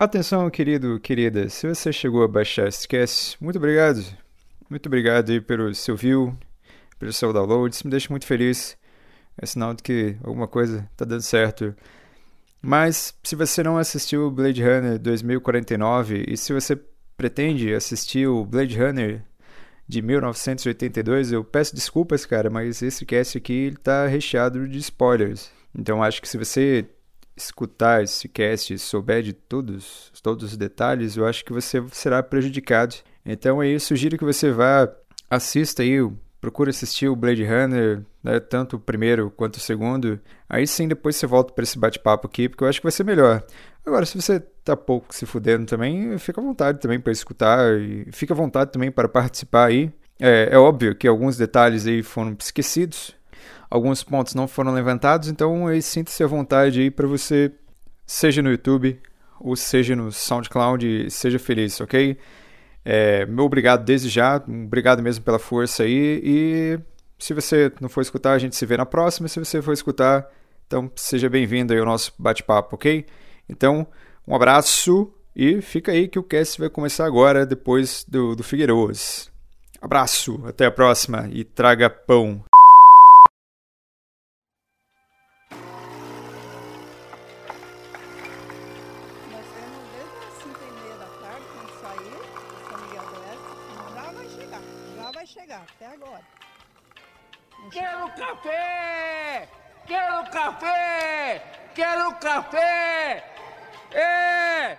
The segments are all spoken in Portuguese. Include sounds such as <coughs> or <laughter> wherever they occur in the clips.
Atenção, querido, querida, se você chegou a baixar esse cast, muito obrigado. Muito obrigado aí pelo seu view, pelo seu download, isso me deixa muito feliz. É sinal de que alguma coisa está dando certo. Mas se você não assistiu Blade Runner 2049 e se você pretende assistir o Blade Runner de 1982, eu peço desculpas, cara, mas esse cast aqui está recheado de spoilers. Então acho que se você escutar esse cast e souber de todos, todos os detalhes, eu acho que você será prejudicado. Então aí eu sugiro que você vá, assista aí, procure assistir o Blade Runner, né, tanto o primeiro quanto o segundo. Aí sim depois você volta para esse bate-papo aqui, porque eu acho que vai ser melhor. Agora, se você tá pouco se fudendo também, fica à vontade também para escutar e fica à vontade também para participar aí. É, é óbvio que alguns detalhes aí foram esquecidos, alguns pontos não foram levantados, então sinta-se à vontade aí para você, seja no YouTube ou seja no SoundCloud, seja feliz, ok? É, meu obrigado desde já, obrigado mesmo pela força aí e se você não for escutar, a gente se vê na próxima, se você for escutar, então seja bem-vindo aí ao nosso bate-papo, ok? Então, um abraço e fica aí que o cast vai começar agora, depois do, do Figueiredo. Abraço, até a próxima e traga pão. Quero café! Quero café! É!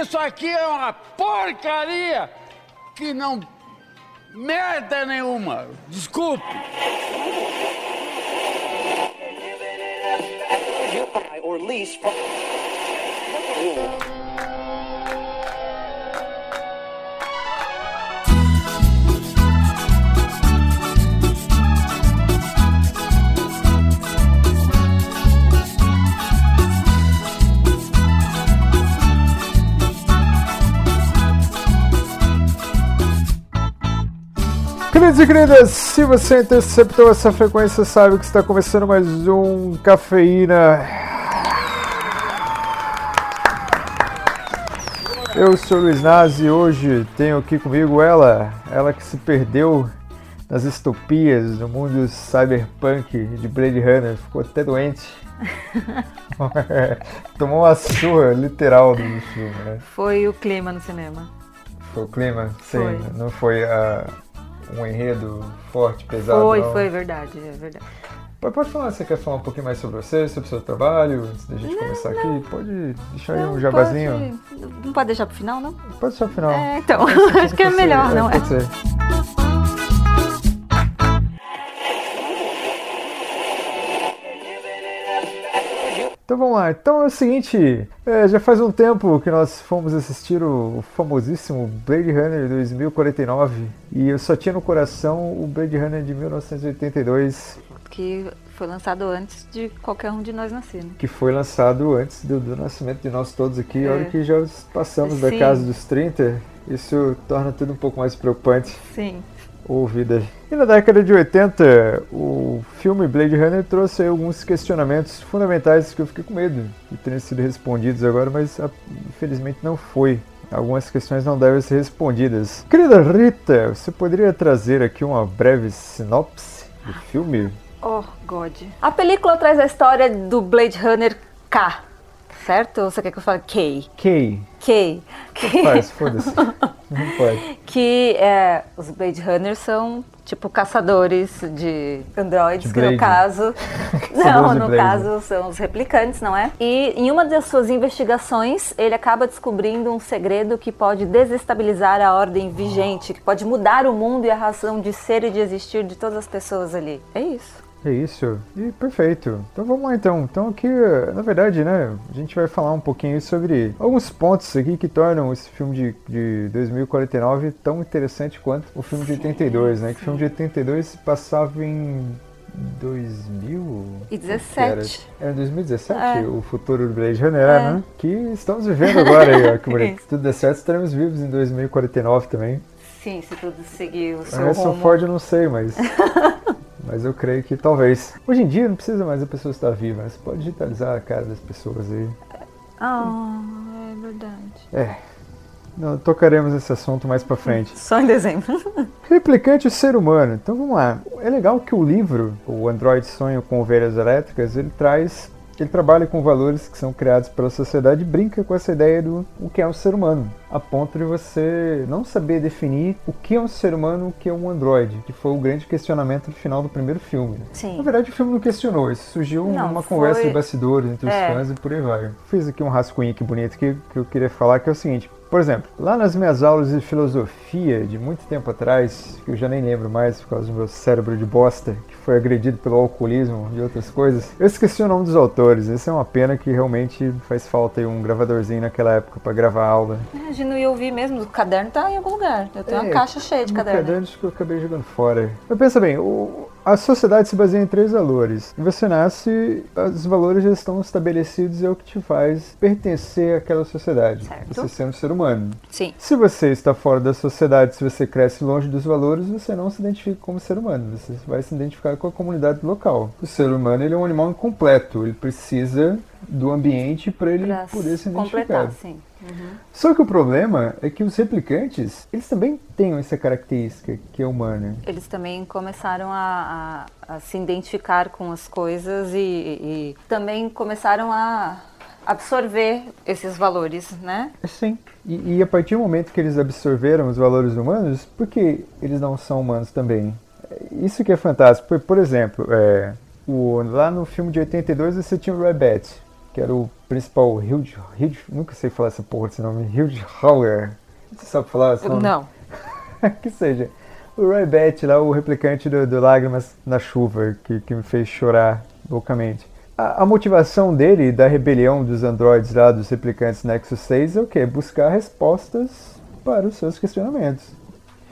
Isso aqui é uma porcaria que não merda nenhuma. Desculpe. Or lease Queridos e queridas, se você interceptou essa frequência, sabe que está começando mais um Cafeína. Eu sou o Luiz Nazi e hoje tenho aqui comigo ela, ela que se perdeu nas estopias do mundo cyberpunk de Blade Runner, ficou até doente. <laughs> Tomou uma surra literal do filme, né? Foi o clima no cinema. Foi o clima? Sim, Foi. não foi a um enredo forte, pesado. Foi, não. foi verdade, é verdade. Pode, pode falar, você quer falar um pouquinho mais sobre você, sobre o seu trabalho, antes da gente começar aqui? Pode deixar aí um Não, jabazinho. Pode, não pode deixar pro final, não? Pode deixar o final. É, então, <laughs> acho que é ser, melhor, não é? Pode ser. Então vamos lá. Então é o seguinte, é, já faz um tempo que nós fomos assistir o famosíssimo Blade Runner 2049 e eu só tinha no coração o Blade Runner de 1982 Que foi lançado antes de qualquer um de nós nascer, né? que foi lançado antes do, do nascimento de nós todos aqui. É. Olha que já passamos da Sim. casa dos 30, isso torna tudo um pouco mais preocupante. Sim. Ô, vida. E na década de 80, o filme Blade Runner trouxe alguns questionamentos fundamentais que eu fiquei com medo de terem sido respondidos agora, mas ah, infelizmente não foi. Algumas questões não devem ser respondidas. Querida Rita, você poderia trazer aqui uma breve sinopse do filme? Oh, God. A película traz a história do Blade Runner K, certo? Ou você quer que eu fale K? Kay, K. Que, faz, foda-se. <laughs> Não pode. que é, os Blade Runners são tipo caçadores de androides, De que no caso. <laughs> Não, no caso são os replicantes, não é? E em uma das suas investigações, ele acaba descobrindo um segredo que pode desestabilizar a ordem vigente, que pode mudar o mundo e a razão de ser e de existir de todas as pessoas ali. É isso. É isso. E perfeito. Então vamos lá então. Então aqui, na verdade, né, a gente vai falar um pouquinho sobre alguns pontos aqui que tornam esse filme de, de 2049 tão interessante quanto o filme de 82, né? Que o filme de 82 se passava em 2000? E Que era? 17. Era 2017 É. o futuro do Blade Runner, é, É. né? Que estamos vivendo agora aí, ó. Que bonito. Isso. <laughs> Se tudo der certo, estaremos vivos em 2049 também. Sim, se tudo seguir o seu Harrison rumo. Ford eu não sei, mas. <laughs> mas eu creio que talvez. Hoje em dia não precisa mais a pessoa estar viva, né? Você pode digitalizar a cara das pessoas aí. Ah, verdade. É. Não, tocaremos esse assunto mais pra frente. <laughs> Só em dezembro. <laughs> Replicante ser humano. Então vamos lá. É legal que o livro, o Android Sonho com Ovelhas Elétricas, ele traz ele trabalha com valores que são criados pela sociedade e brinca com essa ideia do o que é um ser humano, a ponto de você não saber definir o que é um ser humano, o que é um androide, que foi o grande questionamento no final do primeiro filme. Sim. Na verdade, o filme não questionou, isso surgiu Não, numa foi- conversa de bastidores entre os É. fãs e por aí vai. Fiz aqui um rascunho aqui bonito que, que eu queria falar, que é o seguinte. Por exemplo, lá nas minhas aulas de filosofia de muito tempo atrás, que eu já nem lembro mais por causa do meu cérebro de bosta, que foi agredido pelo alcoolismo e outras coisas, eu esqueci o nome dos autores. Isso é uma pena que realmente faz falta um gravadorzinho naquela época para gravar a aula. Imagina, eu vi mesmo, o caderno tá em algum lugar. Eu tenho É, uma caixa cheia de No caderno. caderno acho que eu acabei jogando fora. Mas pensa bem, o- a sociedade se baseia em três valores. Você nasce, os valores já estão estabelecidos e é o que te faz pertencer àquela sociedade. Certo. Você ser um ser humano. Sim. Se você está fora da sociedade, se você cresce longe dos valores, você não se identifica como ser humano. Você vai se identificar com a comunidade local. O ser humano ele é um animal incompleto. Ele precisa do ambiente para ele Pra poder se identificar. sim. Só que o problema é que os replicantes, eles também têm essa característica que é humana. Eles também começaram a, a- a se identificar com as coisas e, e também começaram a absorver esses valores, né? Sim. E, e a partir do momento que eles absorveram os valores humanos, por que eles não são humanos também? Isso que é fantástico. Por, por exemplo, é, o, lá no filme de 82 você tinha o Rabbit, que era o principal Hugh, Hugh nunca sei falar essa porra desse nome, Hugh Hauer. Você sabe falar esse nome? Não. <laughs> que seja. O Roy Batty lá, o replicante do, do Lágrimas na Chuva, que, que me fez chorar loucamente. A, a motivação dele, da rebelião dos androides lá, dos replicantes Nexus 6, é o quê? Buscar respostas para os seus questionamentos.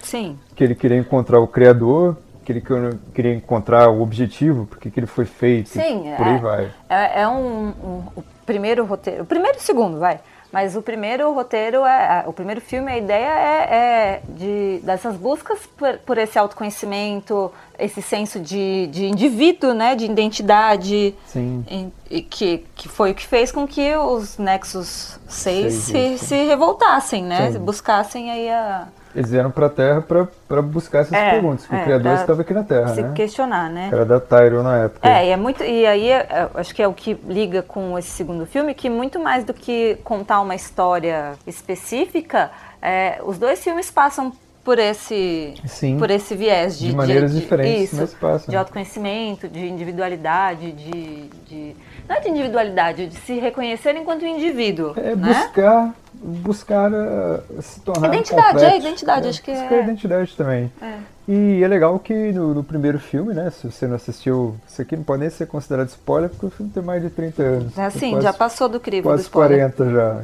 Sim. Que ele queria encontrar o Criador, que ele quer- queria encontrar o objetivo, porque que ele foi feito, Sim, por aí é. vai. É, é um, um- o primeiro roteiro, o primeiro e o segundo, vai. Mas o primeiro roteiro é, o primeiro filme, a ideia é, é de dessas buscas por, por esse autoconhecimento, esse senso de, de indivíduo, né, de identidade, Sim. e, e que, que foi o que fez com que os Nexus 6 Seis, se, isso. se revoltassem, né, Sim. buscassem aí a Eles vieram pra Terra pra, pra buscar essas É, perguntas, que é, o Criador estava aqui na Terra, se né? questionar, né. Cara da Tyro na época. É, e é muito. E aí é, eu acho que é o que liga com esse segundo filme, que muito mais do que contar uma história específica, é, os dois filmes passam por esse Sim. por esse viés de, De maneiras diferentes, isso, mas passam. de autoconhecimento, de individualidade, de, de não é de individualidade, de se reconhecer enquanto indivíduo, É né? buscar, buscar uh, se tornar Identidade, completo. é identidade, acho que buscar é. identidade também. É. E é legal que no, no primeiro filme, né, se você não assistiu, isso aqui não pode nem ser considerado spoiler, porque o filme tem mais de 30 anos. É assim, quase, já passou do crivo do quase spoiler. 40 já,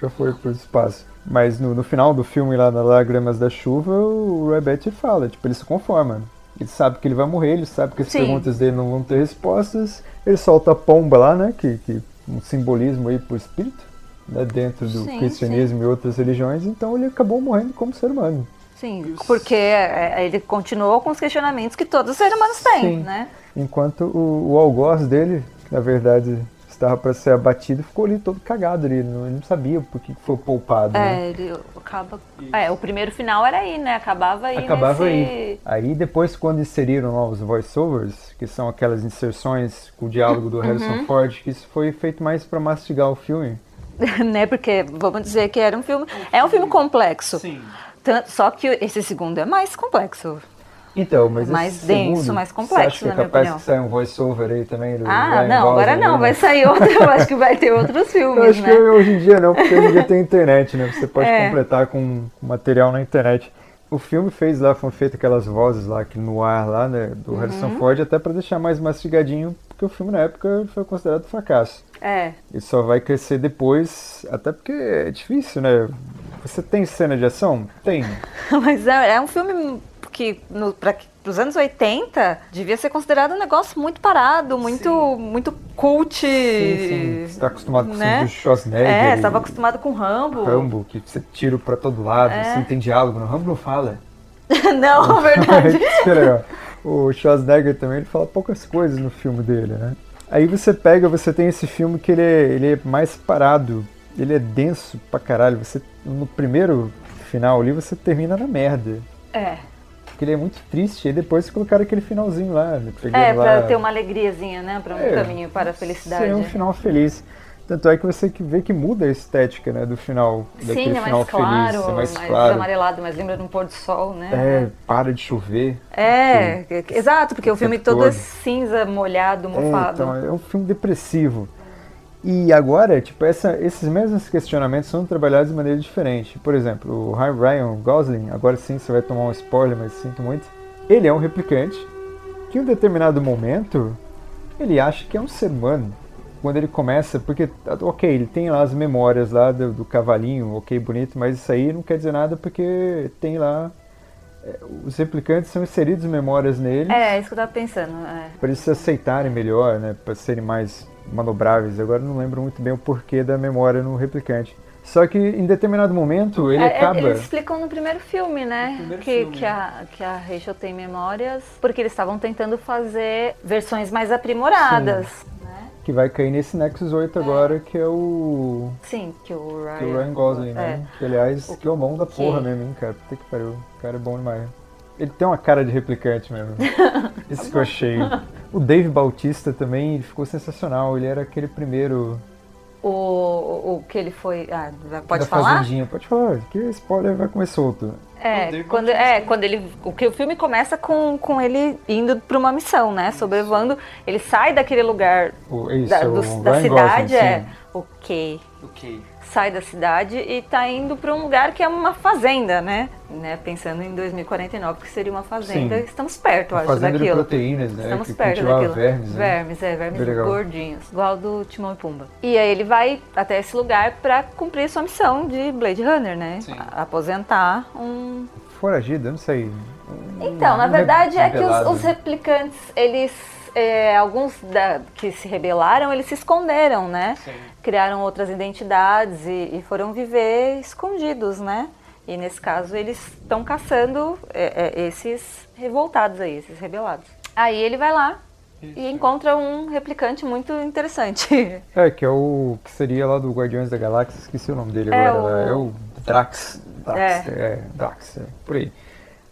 já foi pro espaço. Mas no, no final do filme, lá na Lágrimas da Chuva, o Roy Batty fala, tipo, ele se conforma. Ele sabe que ele vai morrer, ele sabe que as Sim. perguntas dele não vão ter respostas. Ele solta a pomba lá, né, que, que um simbolismo aí pro espírito, né, dentro do Sim, cristianismo e outras religiões. Então ele acabou morrendo como ser humano. Sim, porque é, ele continuou com os questionamentos que todos os seres humanos têm, Sim. né? Enquanto o, o algoz dele, que na verdade estava para ser abatido, ficou ali todo cagado ali. Não, ele não sabia por que foi poupado. né? É, ele acaba. É, o primeiro final era aí, né? Acabava aí. Acabava nesse... aí. Aí depois, quando inseriram novos voiceovers, que são aquelas inserções com o diálogo do <laughs> Harrison Uhum. Ford, que isso foi feito mais para mastigar o filme. <laughs> né? Porque vamos dizer que era um filme. É um filme complexo. Sim. Tanto, só que esse segundo é mais complexo. Então, mas Mais denso, segundo, mais Você complexo, acha que é capaz opinião. que saia um voiceover aí também do Ah, Ryan não, agora não. né? Vai sair outro. Eu acho que vai ter outros <laughs> Eu filmes, acho que né? hoje em dia não, porque hoje em dia tem internet, né? Você pode <laughs> É. completar com material na internet. O filme fez lá, foram feitas aquelas vozes lá que no ar lá, né, do Harrison Uhum. Ford, até para deixar mais mastigadinho, porque o filme na época foi considerado fracasso. É. E só vai crescer depois, até porque é difícil, né? Você tem cena de ação? Tem. <laughs> Mas é, é um filme que, no, para os anos 80, devia ser considerado um negócio muito parado, muito, muito cult. Sim, sim. Você tá acostumado com o né? filme do Schwarzenegger. É, estava acostumado com Rambo. Rambo, que você tira pra todo lado, É. assim, tem diálogo. No Rambo não fala. <laughs> não, <laughs> verdade. <laughs> O Schwarzenegger também ele fala poucas coisas no filme dele, né? Aí você pega, você tem esse filme que ele é, ele é mais parado. ele é denso pra caralho. Você, no primeiro final ali, você termina na merda. É. Porque ele é muito triste. E depois colocaram aquele finalzinho lá. né, É, pra lá- ter uma alegriazinha, né? Pra um É, caminho para a felicidade. Ser um final feliz. Tanto é que você que vê que muda a estética, né, do final, daquele Sim, é final mais claro, feliz, é mais mais claro. amarelado, mas lembra de um pôr do sol, né? É, para de chover. É, exato, porque o filme todo é cinza, molhado, É, mofado. então, é um filme depressivo. E agora, tipo, essa- esses mesmos questionamentos são trabalhados de maneira diferente. Por exemplo, o Ry- Ryan Gosling, agora sim você vai tomar um spoiler, mas sinto muito. Ele é um replicante que em um determinado momento ele acha que é um ser humano. Quando ele começa, porque, ok, ele tem lá as memórias lá do, do cavalinho, ok, bonito, mas isso aí não quer dizer nada porque tem lá. é, os replicantes são inseridos memórias neles É, isso que eu tava pensando. é. para eles se aceitarem melhor, né, para serem mais manobráveis. Agora não lembro muito bem o porquê da memória no replicante. Só que em determinado momento ele É, é, acaba. Eles explicam no primeiro filme, né? primeiro que, filme. que, a, que a Rachel tem memórias, porque eles estavam tentando fazer versões mais aprimoradas. Né? Que vai cair nesse Nexus 8 agora, que é o. Sim, que o Ryan, Que é o Ryan Gosling, né? Que aliás, O que é o mão da que- porra mesmo, hein, cara. Puta que pariu. O cara é bom demais. Ele tem uma cara de replicante mesmo. <laughs> Isso que eu achei. O Dave Bautista também ele ficou sensacional. Ele era aquele primeiro. O, o, o que ele foi. Ah, pode da falar? Fazendinha. Pode falar, que spoiler vai comer solto. É, quando, é, quando ele. O que o filme começa com, com ele indo pra uma missão, né? Sobrevoando. Ele sai daquele lugar O, é isso, da, é o do- da cidade, Gosling, é. sim. Ok. Ok. Sai da cidade e tá indo pra um lugar que é uma fazenda, né? né? Pensando em 2049, que seria uma fazenda. Sim. Estamos perto, acho, Fazenda de daquilo. proteínas, né? Estamos que perto daquilo. vermes, né? Vermes, é, vermes Bem gordinhos, igual do Timão e Pumba. E aí ele vai até esse lugar pra cumprir sua missão de Blade Runner, né? Sim. Aposentar um. Foragido, eu não sei. Então, na Um verdade é que os, os replicantes, eles. é, alguns da- que se rebelaram, eles se esconderam, né? Criaram outras identidades e, e foram viver escondidos, né? E nesse caso eles estão caçando é, é, esses revoltados aí, esses rebelados. Aí ele vai lá e encontra um replicante muito interessante. <laughs> É, que é o que seria lá do Guardiões da Galáxia, esqueci o nome dele É agora. o- É o Drax. Drax, é, Drax, é, por aí.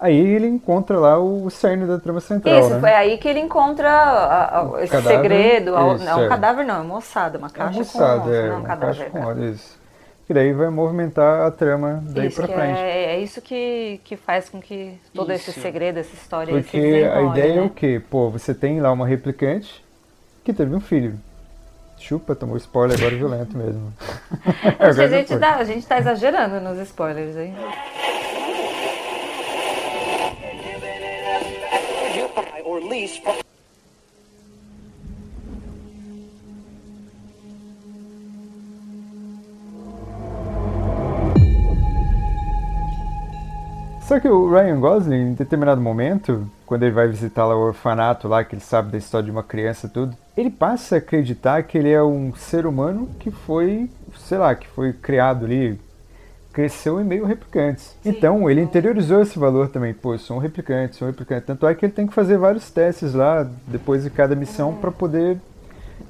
Aí ele encontra lá o cerne da trama central, Isso, né? foi aí que ele encontra a- a- esse cadáver, segredo. a- isso, não, é. um cadáver não, é uma ossada, uma É caixa almoçado, com é, não, um uma cadáver. caixa com isso. E daí vai movimentar a trama daí Isso, pra frente. é, é isso que, que faz com que todo esse Isso. segredo, essa história Porque a ideia é né? o quê? Pô, você tem lá uma replicante que teve um filho. Chupa, tomou spoiler agora violento mesmo. <laughs> Que a gente, dá, a gente tá exagerando nos spoilers aí. Or lease from Só que o Ryan Gosling, em determinado momento, quando ele vai visitar lá o orfanato lá, que ele sabe da história de uma criança tudo, ele passa a acreditar que ele é um ser humano que foi, sei lá, que foi criado ali, cresceu em meio replicantes. Então, ele interiorizou esse valor também. Pô, sou um replicante, sou um replicante. Tanto é que ele tem que fazer vários testes lá, depois de cada missão, para poder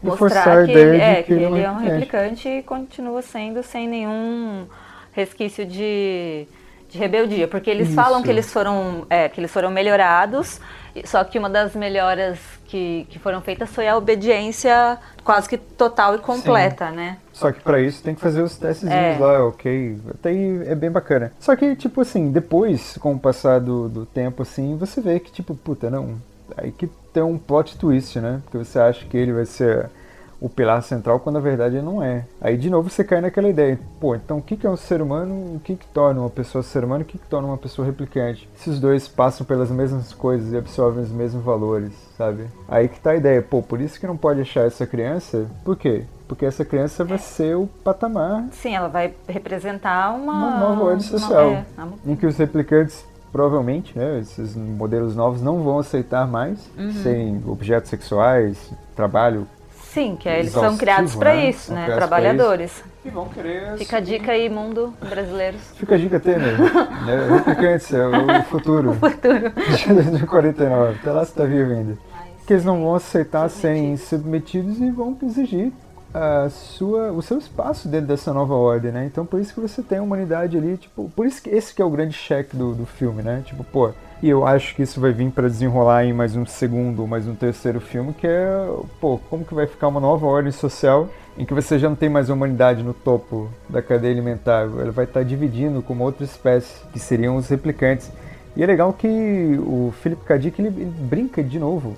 Mostrar que ele, é, que ele é um ele replicante. replicante e continua sendo sem nenhum resquício de, de rebeldia. Porque eles Isso. falam que eles foram, é, que eles foram melhorados, só que uma das melhoras que, que foram feitas foi a obediência quase que total e completa, né? Só que pra isso tem que fazer os testezinhos É. lá, ok? Até aí é bem bacana. Só que, tipo assim, depois, com o passar do, do tempo, assim, você vê que, tipo, puta, não. Aí que tem um plot twist, né? Porque você acha que ele vai ser o pilar central, quando na verdade ele não é. Aí de novo você cai naquela ideia, pô, então o que que é um ser humano, o que que torna uma pessoa ser humano, o que que torna uma pessoa replicante? Se os dois passam pelas mesmas coisas e absorvem os mesmos valores, sabe? Aí que tá a ideia, pô, por isso que não pode achar essa criança, por quê? Porque essa criança vai ser o patamar Sim, ela vai representar uma... uma nova ordem social, é, uma- em que os replicantes provavelmente, né, esses modelos novos não vão aceitar mais Uhum. serem objetos sexuais, trabalho Sim, que é, eles são criados para né? isso, né? Trabalhadores. e vão querer Fica a dica aí, mundo brasileiros. Fica a dica Temer. <laughs> né? Replicantes, é o futuro. Futuro. <laughs> De 2049. Até lá você tá vivo ainda. Que eles não vão aceitar serem submetidos e vão exigir a sua, o seu espaço dentro dessa nova ordem, né? Então por isso que você tem a humanidade ali, tipo, por isso que esse que é o grande cheque do, do filme, né? Tipo, pô, e eu acho que isso vai vir para desenrolar em mais um segundo, mais um terceiro filme, que é, pô, como que vai ficar uma nova ordem social em que você já não tem mais a humanidade no topo da cadeia alimentar, ela vai estar dividindo com uma outra espécie, que seriam os replicantes. E é legal que o Philip K. Dick, ele brinca de novo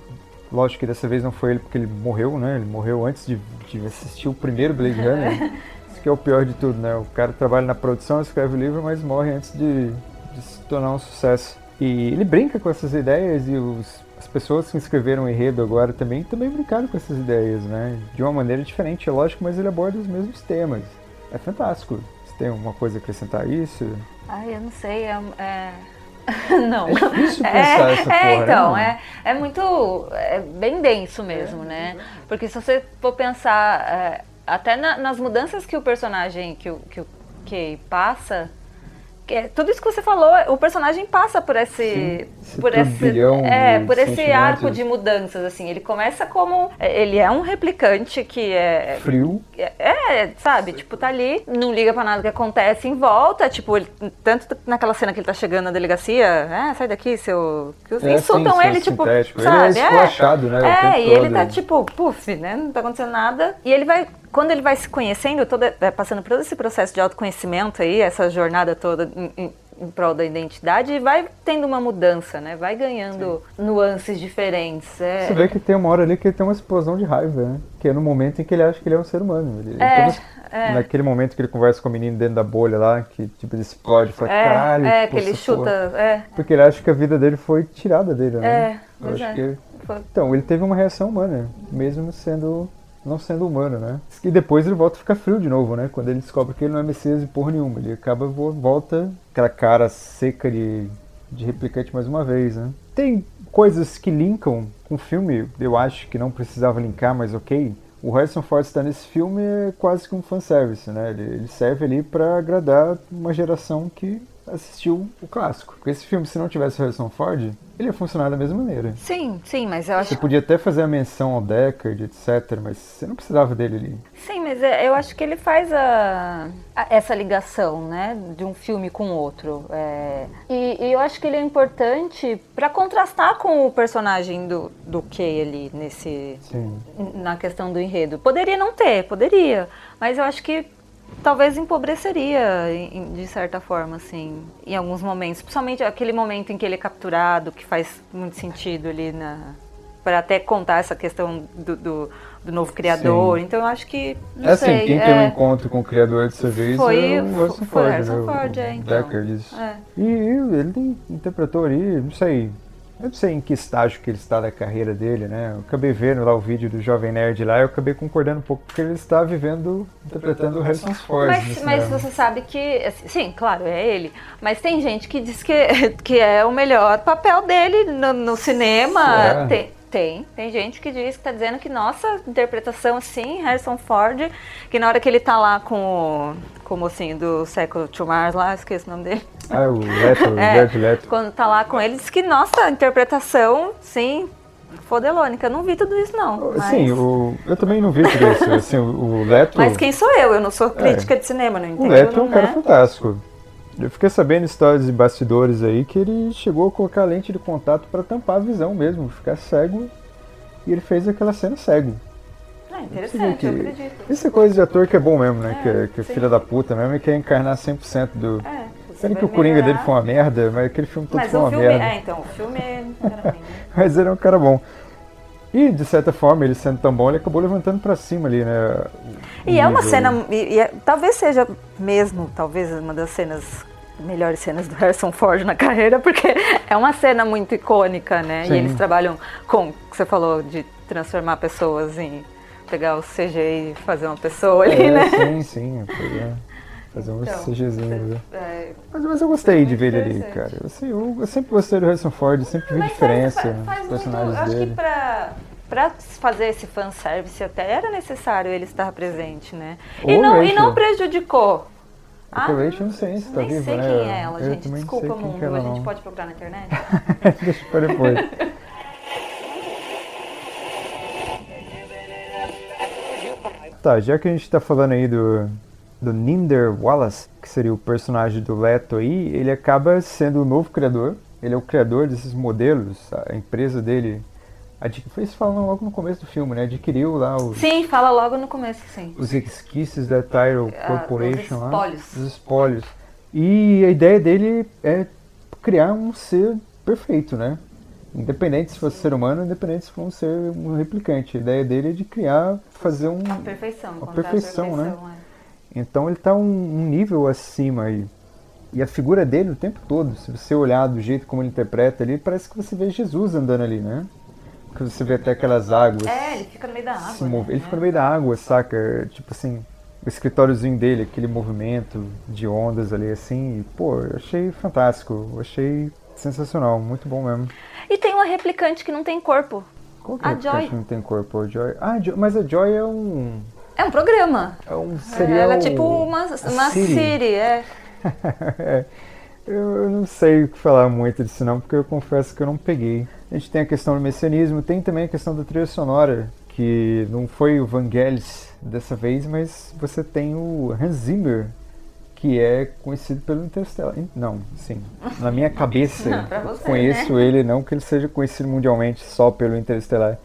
Lógico que dessa vez não foi ele porque ele morreu, né? Ele morreu antes de, de assistir o primeiro Blade <laughs> Runner. Isso que é o pior de tudo, né? O cara trabalha na produção, escreve o livro, mas morre antes de, de se tornar um sucesso. E ele brinca com essas ideias e os, as pessoas que escreveram o enredo agora também, também brincaram com essas ideias, né? De uma maneira diferente, é lógico, mas ele aborda os mesmos temas. É fantástico. Você tem alguma coisa a acrescentar a isso? Ai, eu não sei. É, é <laughs> não. É difícil pensar é, essa é, porra, então, né? é, é muito. É bem denso mesmo, né? Porque se você for pensar, é, até na- nas mudanças que o personagem, que o, que o Kay passa. Que é- tudo isso que você falou, o personagem passa por esse, Sim, esse por esse, é, por esse arco de mudanças assim. Ele começa como ele é um replicante que é Frio. é, é, sabe, tipo, tá ali, não liga pra nada que acontece em volta, tipo, ele, tanto naquela cena que ele tá chegando na delegacia, ah, sai daqui, seu... Que os É, insultam sim, ele, tipo, sintético. Ele sabe, é esculachado, né, o É, tempo e ele todo. tá tipo, puf, né, não tá acontecendo nada, e ele vai... Quando ele vai se conhecendo, toda, é, passando por todo esse processo de autoconhecimento aí, essa jornada toda em, em- em prol da identidade, vai tendo uma mudança, né? Vai ganhando nuances diferentes. É, Você vê que tem uma hora ali que ele tem uma explosão de raiva, né? Que é no momento em que ele acha que ele é um ser humano. Ele, É, é. Naquele momento que ele conversa com o menino dentro da bolha lá, que tipo, ele explode fala, é, caralho, é, que ele chuta, porra." é, Porque ele acha que a vida dele foi tirada dele, né? É, Eu acho é. que... Foi. Então, ele teve uma reação humana, mesmo sendo... Não sendo humano, né? E depois ele volta a ficar frio de novo, né? Quando ele descobre que ele não é Messias de porra nenhuma. Ele acaba, vo- volta aquela cara seca de, de replicante mais uma vez, né? Tem coisas que linkam com o filme, eu acho que não precisava linkar, mas ok. O Harrison Ford está nesse filme é quase que um fanservice, né? Ele, ele serve ali para agradar uma geração que assistiu o clássico. Porque esse filme, se não tivesse o Harrison Ford, ele ia funcionar da mesma maneira. Sim, sim, mas eu acho Você podia até fazer a menção ao Deckard, etc, mas você não precisava dele ali. Sim, mas é- eu acho que ele faz a, a- essa ligação, né, de um filme com outro. É, e, e eu acho que ele é importante para contrastar com o personagem do, do Kay ali nesse Sim. na questão do enredo. Poderia não ter, poderia, mas eu acho que talvez empobreceria em- em- de certa forma, assim, em alguns momentos, principalmente aquele momento em que ele é capturado, que faz muito sentido ali na para até contar essa questão do, do, do novo criador. Então eu acho que não É assim, sei, quem é, tem um encontro com o criador dessa vez Foi- é o Harrison foi Ford, Harrison né? O- Ford, é, então. Deckard, isso. É. E ele tem- interpretou ali, não sei, eu não sei em que estágio que ele está da carreira dele, né? Eu acabei vendo lá o vídeo do Jovem Nerd lá, eu acabei concordando um pouco, porque ele está vivendo, interpretando o Harrison Ford. Mas, nesse mas cinema. você sabe que, assim, sim, claro, é ele. Mas tem gente que diz que, <laughs> que é o melhor papel dele no, no cinema. Tem, tem, tem gente que diz que tá dizendo que nossa interpretação assim, Harrison Ford, que na hora que ele tá lá com o, com o mocinho do século to Mars lá, esqueci o nome dele. Ah, o Leto, o É, Jared Leto. Quando tá lá com ele, diz que nossa, interpretação, sim, fodelônica. Eu não vi tudo isso, não. Mas, Sim, o, eu também não vi tudo isso. Assim, o, o Leto. mas quem sou eu? Eu não sou crítica de cinema, não O entendo, Leto é um cara né? fantástico. Eu fiquei sabendo histórias de bastidores aí que ele chegou a colocar lente de contato pra tampar a visão mesmo, ficar cego. E ele fez aquela cena cego. Ah, interessante, que eu acredito. Isso é coisa de ator que é bom mesmo, né? É, que é, que é filha da puta mesmo e quer encarnar 100% do. É, Sendo que o Coringa melhorar. dele foi uma merda, mas aquele filme todo Mas foi uma filme, merda. é, então, o filme era ruim, <laughs> né? Mas ele é um cara bom. E, de certa forma, ele sendo tão bom, ele acabou levantando pra cima ali, né? E é uma nível. cena, e, e é- talvez seja mesmo, talvez uma das cenas, melhores cenas do Harrison Ford na <laughs> carreira, porque é uma cena muito icônica, né? Sim. E eles trabalham com, o que você falou, de transformar pessoas em, pegar o CG e fazer uma pessoa ali, É, né? sim, sim. Foi, é, fazer uns Então, CGzinhos. né? É, Mas, mas eu gostei de muito ver ele ali, cara. Eu, sei, eu, eu sempre gostei do Harrison Ford, sempre vi Mas diferença faz- nos faz muito- personagens acho dele. que pra, pra fazer esse fanservice até era necessário ele estar presente, né? E não, e não prejudicou. Porque a Rachel não sei se tá nem viva, sei né? quem é ela, Eu gente. Desculpa, mundo. é a gente pode procurar na internet? <laughs> Deixa pra depois. Tá, já que a gente tá falando aí do, do Ninder Wallace, que seria o personagem do Leto aí, ele acaba sendo o novo criador. Ele é o criador desses modelos, a empresa dele. isso falando logo no começo do filme, né? Adquiriu lá os, Sim, fala logo no começo, sim. os resquícios da Tyrell Ah, Corporation os lá. espólios. Os espólios. E a ideia dele é criar um ser perfeito, né? Independente se fosse ser humano, independente se for um ser um replicante. A ideia dele é de criar, fazer um. A perfeição. a perfeição, né? perfeição, é. Então ele tá um, um nível acima aí. E a figura dele o tempo todo, se você olhar do jeito como ele interpreta ali, parece que você vê Jesus andando ali, né? Porque você vê até aquelas águas É, ele fica no meio da água. se né? Ele fica no meio da água, saca? Tipo assim, o escritóriozinho dele, aquele movimento de ondas ali, assim. e, pô, eu achei fantástico. Eu achei sensacional, muito bom mesmo. E tem uma replicante que não tem corpo. Qual que A é que Joy. não tem corpo? A Joy. Ah, a Jo- mas a Joy é um. É um programa. É um seria Ela é tipo uma, uma Siri. Siri, é. <laughs> É, eu, eu não sei o que falar muito disso não, porque eu confesso que eu não peguei. A gente tem a questão do messianismo, tem também a questão da trilha sonora, que não foi o Vangelis dessa vez, mas você tem o Hans Zimmer, que é conhecido pelo Interstellar. Não, sim. Na minha <laughs> cabeça, Não, você, conheço né? ele, não que ele seja conhecido mundialmente só pelo Interstellar,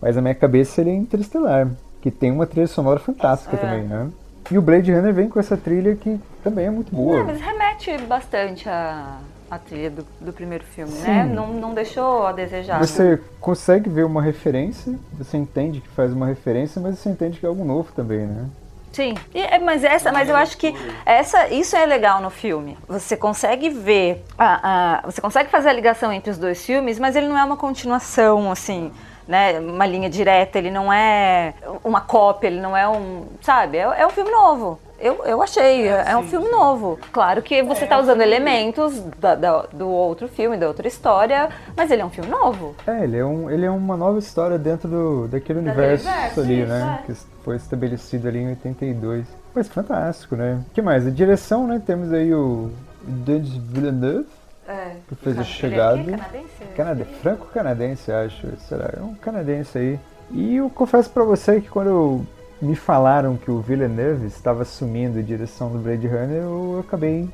mas na minha cabeça ele é Interstellar, que tem uma trilha sonora fantástica É. também, né? E o Blade Runner vem com essa trilha que também é muito boa. Não, mas remete bastante à, à trilha do, do primeiro filme, né? Sim. Não, não deixou a desejar. Você consegue ver uma referência, você entende que faz uma referência, mas você entende que é algo novo também, né? Sim, E é- mas essa, mas eu acho que essa, isso é legal no filme. Você consegue ver, a, a- você consegue fazer a ligação entre os dois filmes, mas ele não é uma continuação assim, né? Uma linha direta. Ele não é uma cópia. Ele não é um, sabe? É, é um filme novo. Eu, eu achei, é, é um filme novo. Claro que você está usando elementos da- da- do outro filme, da outra história, mas ele é um filme novo. É, ele é, um, ele é uma nova história dentro do, daquele Daquele universo, universo, ali, isso, né? é. Que foi estabelecido ali em 82. Mas fantástico, né? O que mais? A direção, né? Temos aí o Denis Villeneuve, É. que fez a Ele é chegada. quê? Canadense? Canade... Franco-canadense, acho. Será? É um canadense aí. E eu confesso pra você que quando me falaram que o Villeneuve estava assumindo a direção do Blade Runner, eu acabei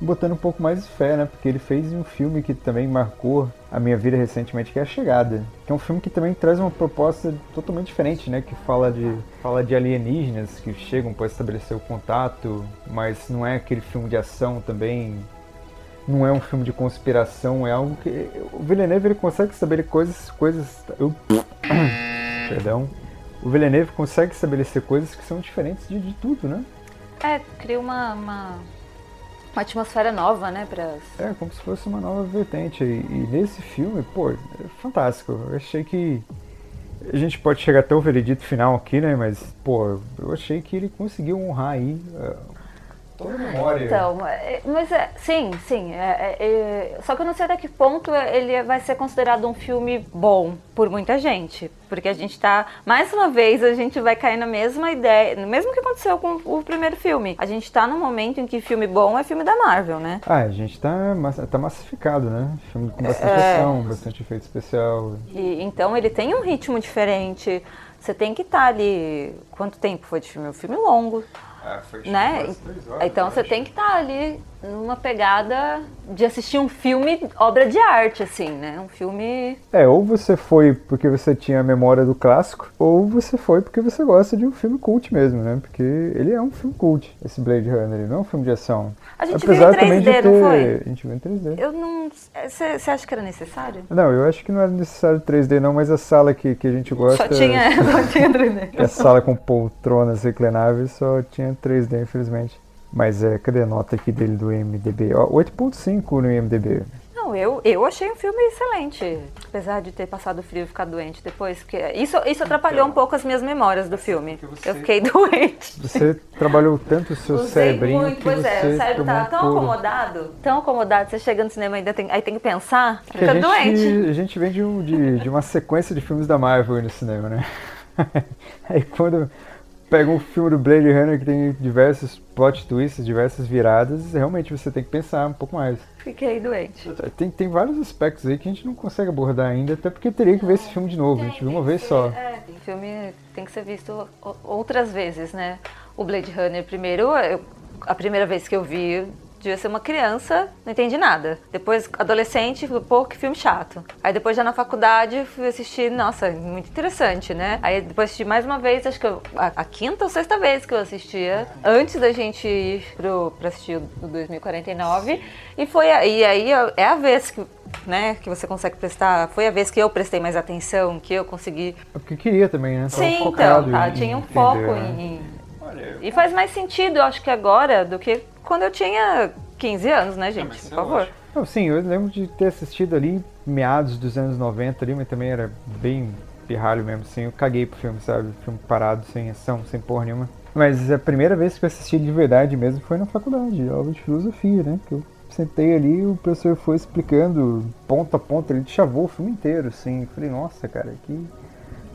botando um pouco mais de fé, né? Porque ele fez um filme que também marcou a minha vida recentemente, que é A Chegada. Que é um filme que também traz uma proposta totalmente diferente, né? Que fala de, fala de alienígenas que chegam para estabelecer o contato, mas não é aquele filme de ação também não é um filme de conspiração, é algo que o Villeneuve ele consegue estabelecer coisas, coisas, eu, <coughs> perdão, o Villeneuve consegue estabelecer coisas que são diferentes de, de tudo, né? É, cria uma, uma, uma atmosfera nova, né? Pra... É como se fosse uma nova vertente. E, e nesse filme, pô, é fantástico. Eu achei que a gente pode chegar até o veredito final aqui, né? Mas, pô, eu achei que ele conseguiu honrar aí uh, toda a memória. Então, é, mas é, sim, sim. é- é- é- só que eu não sei até que ponto ele vai ser considerado um filme bom por muita gente. Porque a gente tá, mais uma vez, a gente vai cair na mesma ideia, no mesmo que aconteceu com o primeiro filme. A gente tá num momento em que filme bom é filme da Marvel, né? Ah, a gente tá, tá massificado, né? Filme com bastante É. ação, bastante efeito especial. E, então ele tem um ritmo diferente. Você tem que estar ali. Quanto tempo foi de filme? Um filme longo. Ah, foi né? Então você tem que estar ali numa pegada de assistir um filme obra de arte, assim, né? Um filme. É, ou você foi porque você tinha a memória do clássico, ou você foi porque você gosta de um filme cult mesmo, né? Porque ele é um filme cult, esse Blade Runner, ele não é um filme de ação. A gente Apesar viu em também de 3D, não ter... foi? A gente viu em 3D. Eu não. Você acha que era necessário? Não, eu acho que não era necessário 3D não, mas a sala que, que a gente gosta... Só tinha, <laughs> só tinha 3D. que é a sala com poltronas reclináveis só tinha 3D, infelizmente. Mas é, cadê a nota aqui dele do IMDB? Ó, 8.5 no IMDB. Não, eu, eu achei um filme excelente. Apesar de ter passado frio e ficar doente depois. Porque isso, isso atrapalhou um pouco as minhas memórias do filme. Eu fiquei <laughs> doente. Você trabalhou tanto o seu Usei cerebrinho muito, que pois você é, o cérebro tava tão couro. acomodado, tão acomodado, você chega no cinema e ainda tem, aí tem que pensar, Que fica a, doente. gente, a gente vem de, um- de, de uma sequência de filmes da Marvel no cinema, né? <laughs> aí quando pega um filme do Blade Runner que tem diversos plot twists, diversas viradas, realmente você tem que pensar um pouco mais. Fiquei doente. Tem, tem vários aspectos aí que a gente não consegue abordar ainda, até porque teria que ver esse filme de novo. A gente viu uma vez só. É, tem filme tem que ser visto outras vezes, né? O Blade Runner, primeiro, eu- a primeira vez que eu vi, devia ser uma criança, não entendi nada. Depois, adolescente, falei, pô, que filme chato. Aí depois, já na faculdade, fui assistir, nossa, muito interessante, né? Aí depois assisti mais uma vez, acho que eu- a, a quinta ou sexta vez que eu assistia, antes da gente ir pro, pra assistir o, o 2049. E foi a- e aí é a vez que. Né, que você consegue prestar. Foi a vez que eu prestei mais atenção, que eu consegui É porque queria também, né? Tava Sim, então, tá, em tinha um entender, foco né? em, em- E faz mais sentido, eu acho que agora, do que quando eu tinha 15 anos, né, gente? Por favor. Não, sim, eu lembro de ter assistido ali meados dos anos 90 ali, mas também era bem pirralho mesmo, assim. Eu caguei pro filme, sabe? Filme parado, sem ação, sem porra nenhuma. Mas a primeira vez que eu assisti de verdade mesmo foi na faculdade, aula de filosofia, né? Que eu sentei ali e o professor foi explicando ponto a ponto, ele chavou o filme inteiro, assim. Eu falei, nossa, cara, que.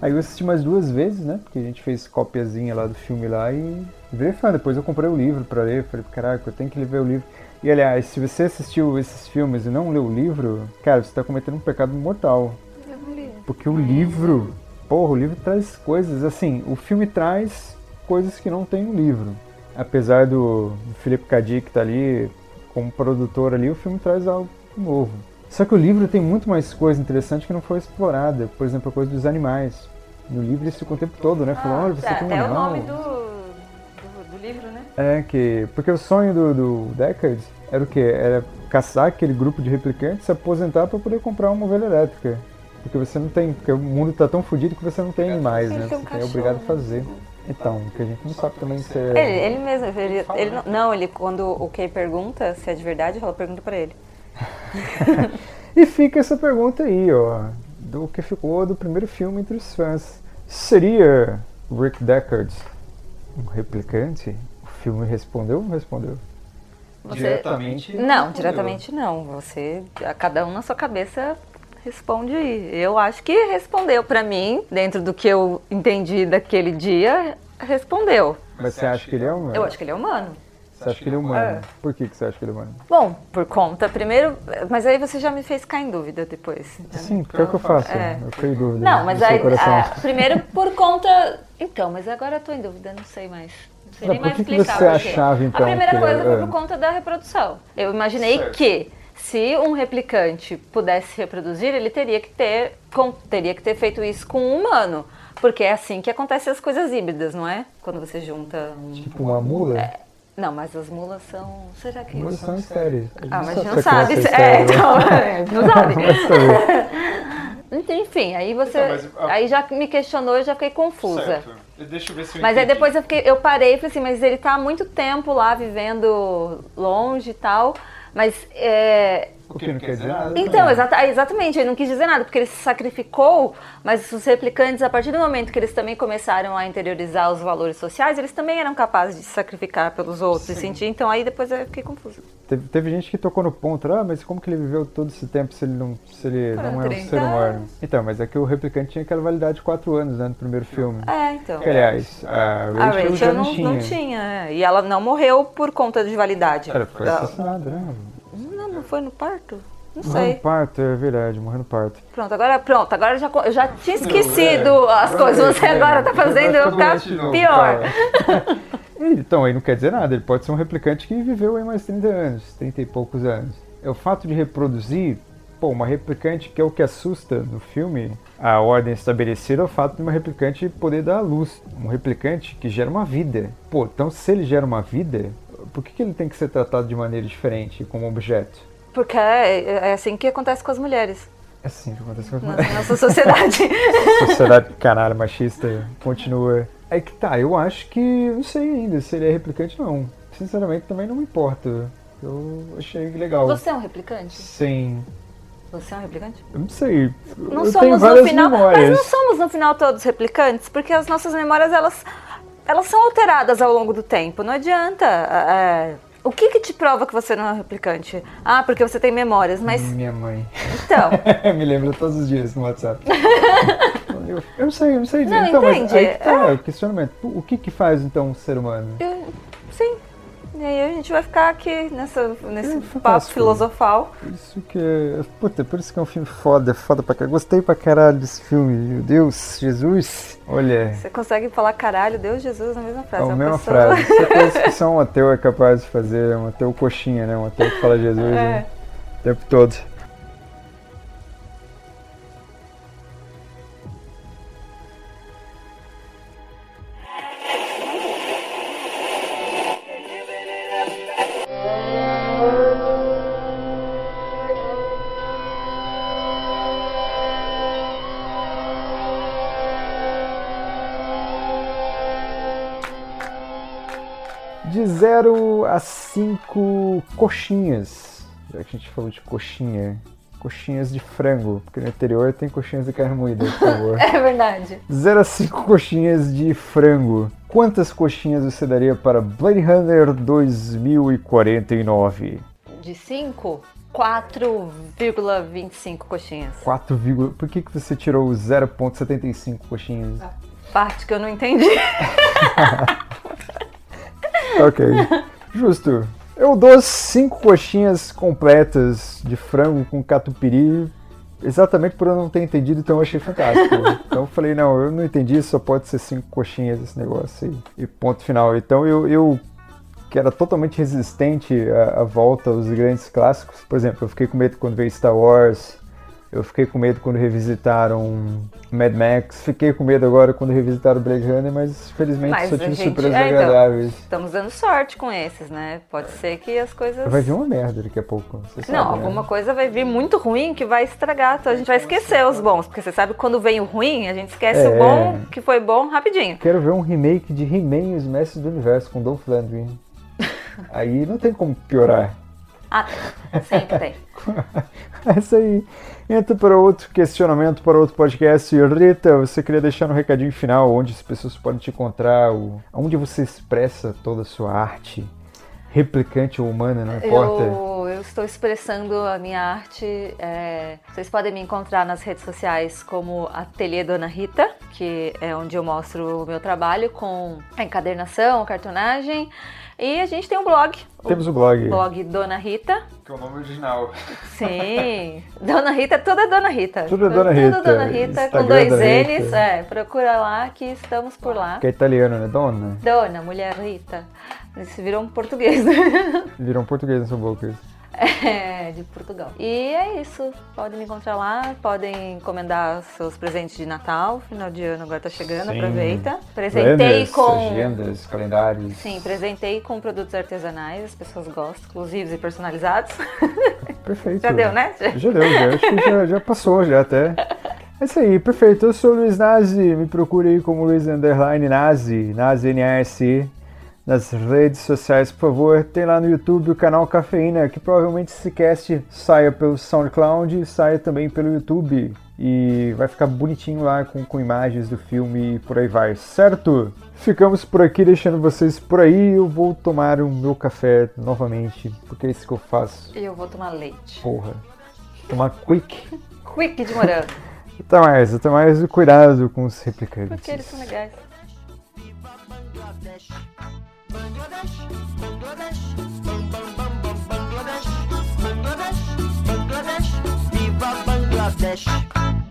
Aí eu assisti mais duas vezes, né? Porque a gente fez copiazinha lá do filme lá e virei fã. Depois eu comprei o livro pra ler. Falei, caraca, eu tenho que ler o livro. E aliás, se você assistiu esses filmes e não leu o livro, cara, você tá cometendo um pecado mortal. Porque o livro, porra, o livro traz coisas, assim, o filme traz coisas que não tem no livro. Apesar do, Felipe Cadic que tá ali como produtor ali, o filme traz algo novo. Só que o livro tem muito mais coisa interessante que não foi explorada. Por exemplo, a coisa dos animais. No livro eles ficam o tempo todo, né? Falando, olha, você é, tem um até animal. o nome do, do, do livro, né? É, que. Porque o sonho do, do Deckard era o quê? Era caçar aquele grupo de replicantes, se aposentar pra poder comprar uma ovelha elétrica. Porque você não tem. Porque o mundo tá tão fodido que você não tem animais, Ele né? tem um Você é cachorro, obrigado a né? fazer. Então, que a gente não sabe também se é. Ele, ele mesmo, ele, ele não, não, ele quando o Kay pergunta se é de verdade, fala, pergunta pra ele. <laughs> E fica essa pergunta aí, ó. Do que ficou do primeiro filme entre os fãs. Seria Rick Deckard um replicante? O filme respondeu ou não respondeu? Você- Diretamente. Não, respondeu. diretamente não. Você, a cada um na sua cabeça responde aí. Eu acho que respondeu pra mim, dentro do que eu entendi daquele dia, respondeu. Mas você acha que ele é humano? Eu acho que ele é humano. Você acha que ele é humano? É. Por que, que você acha que ele é humano? Bom, por conta, primeiro, mas aí você já me fez ficar em dúvida depois. Sim, porque é o que eu faço. É. Eu fiquei em dúvida. Não, mas do seu aí, coração. ah, primeiro por conta. Então, mas agora eu tô em dúvida, não sei mais. Não sei nem mais que que explicar. você por quê. achava, então, A primeira que coisa foi ah. por conta da reprodução. Eu imaginei Certo. que se um replicante pudesse reproduzir, ele teria que ter, com- teria que ter feito isso com um humano. Porque é assim que acontecem as coisas híbridas, não é? Quando você junta um. Tipo uma mula? Não, mas as mulas são. Será que. Mulas são estéreis. Ah, mas a gente se não sabe. É, então, não sabe. Então, Enfim, aí você. Então, mas a- Aí já me questionou e já fiquei confusa. Deixa eu ver se eu Mas aí depois eu, fiquei, eu parei e falei assim, mas ele tá há muito tempo lá vivendo longe e tal. Mas é, O que não quer dizer nada. Então, exata- exatamente, ele não quis dizer nada, porque ele se sacrificou, mas os replicantes, a partir do momento que eles também começaram a interiorizar os valores sociais, eles também eram capazes de se sacrificar pelos outros e sentir. Então aí depois eu fiquei confusa. Teve, teve gente que tocou no ponto, ah, mas como que ele viveu todo esse tempo se ele não, se ele Foram não é um 30 ser humano? Então, mas é que o replicante tinha aquela validade de 4 anos, né, no primeiro filme. É, então. Que, aliás, a Rachel, A Rachel já não, não tinha. não tinha, é. e ela não morreu por conta de validade. Era, foi assassinada, né? Não, não foi no parto? Não Morreu sei. no parto, é verdade, morreu no parto. Pronto, agora pronto, agora eu já, eu já tinha esquecido as coisas. Você agora tá fazendo eu ficar pior. Então, aí não quer dizer nada, ele pode ser um replicante que viveu aí mais 30 anos, 30 e poucos anos. É o fato de reproduzir, pô, uma replicante que é o que assusta no filme, a ordem estabelecida é o fato de uma replicante poder dar à luz. Um replicante que gera uma vida. Pô, então se ele gera uma vida, por que, que ele tem que ser tratado de maneira diferente, como objeto? Porque é, é assim que acontece com as mulheres É assim que acontece com as na mulheres. nossa sociedade. <laughs> sociedade canalha machista continua. É que tá, eu acho que. Não sei ainda se ele é replicante não. Sinceramente também não me importa. Eu achei legal. Você é um replicante? Sim. Você é um replicante? Eu não sei. Não eu somos no final, memórias. mas não somos no final todos replicantes, porque as nossas memórias elas elas são alteradas ao longo do tempo. Não adianta. é, o que que te prova que você não é um replicante? Ah, porque você tem memórias, mas Minha mãe. então, <laughs> me lembra todos os dias no WhatsApp. <laughs> Eu, eu não sei, eu não sei dizer. Não, então, mas entende? aí que tá o questionamento. O que que faz, então, um ser humano? Eu- sim. E aí a gente vai ficar aqui nessa, nesse É, papo filosofal. Por isso que é. Puta, por isso que é um filme foda, foda pra caralho. Gostei pra caralho desse filme. Meu Deus, Jesus. Olha. Você consegue falar caralho, Deus, Jesus na mesma É frase. a Uma mesma pessoa- frase. Isso é coisa que só um ateu é capaz de fazer. Um ateu coxinha, né? Um ateu que fala Jesus <laughs> É. né? o tempo todo. De 0 a 5 coxinhas. Já que a gente falou de coxinha. Coxinhas de frango. Porque no interior tem coxinhas de carne moída, por favor. <laughs> É verdade. 0 a 5 coxinhas de frango. Quantas coxinhas você daria para Blade Runner 2049? De 5, 4,25 coxinhas. 4, vírgula- por que, que você tirou 0,75 coxinhas? Parte que eu não entendi. <laughs> <laughs> Ok. Justo. Eu dou 5 coxinhas completas de frango com catupiry. Exatamente por eu não ter entendido, então eu achei fantástico. <laughs> Então eu falei, não, eu não entendi, só pode ser cinco coxinhas esse negócio aí. E ponto final. Então eu, eu que era totalmente resistente à, à volta aos grandes clássicos. Por exemplo, eu fiquei com medo quando veio Star Wars. Eu fiquei com medo quando revisitaram Mad Max. Fiquei com medo agora quando revisitaram Blade Runner, mas felizmente Mas só tive gente- surpresas é, então. agradáveis. Estamos dando sorte com esses, né? Pode ser que as coisas. Vai vir uma merda daqui a pouco. Sabe, Não, né? alguma coisa vai vir muito ruim que vai estragar. Então a gente vai esquecer os bons. Porque você sabe que quando vem o ruim, a gente esquece É. o bom que foi bom rapidinho. Quero ver um remake de He-Man e os Mestres do Universo com Dolph Lundgren. <laughs> Aí não tem como piorar. Ah, sempre tem. <laughs> É isso aí. Entra para outro questionamento, para outro podcast. Rita, você queria deixar um recadinho final onde as pessoas podem te encontrar, onde você expressa toda a sua arte, replicante ou humana, não importa. Eu, eu estou expressando a minha arte. é, vocês podem me encontrar nas redes sociais como Ateliê Dona Rita, que é onde eu mostro o meu trabalho com a encadernação, cartonagem. E a gente tem um blog. Temos o blog. blog Dona Rita. Que é o nome original. Sim, Dona Rita, tudo é Dona Rita. Tudo é Dona Rita. Tudo Dona Rita, com Instagram dois Dona N's. Rita. É, procura lá que estamos por lá. Que é italiano, né? Dona? Dona, mulher Rita. Isso virou um português. Virou um português na sua boca. É, de Portugal. E é isso. Podem me encontrar lá, podem encomendar seus presentes de Natal. Final de ano agora tá chegando, Sim. aproveita. Presentei Planners, com. agendas, calendários. Sim, presentei com produtos artesanais, as pessoas gostam, exclusivos e personalizados. <laughs> Perfeito. Já deu, né? Já deu, já. Acho que já, já passou, já até. É isso aí, perfeito. Eu sou o Luiz Nazi. Me procure aí como Luiz Underline Nazi, Nazi N-A-S-I. Nas redes sociais, por favor. Tem lá no YouTube o canal Cafeína, que provavelmente esse cast saia pelo SoundCloud e saia também pelo YouTube. E vai ficar bonitinho lá com, com imagens do filme e por aí vai, certo? Ficamos por aqui, deixando vocês por aí. Eu vou tomar o meu café novamente, porque é isso que eu faço. E eu vou tomar leite. Porra. Tomar quick. <laughs> Quick de morango, Até mais, até mais. Cuidado com os replicantes. porque eles são legais. Bangladesh. Bangladesh, Bangladesh, bang bang bang bang Bangladesh, Bangladesh, Bangladesh, viva Bangladesh.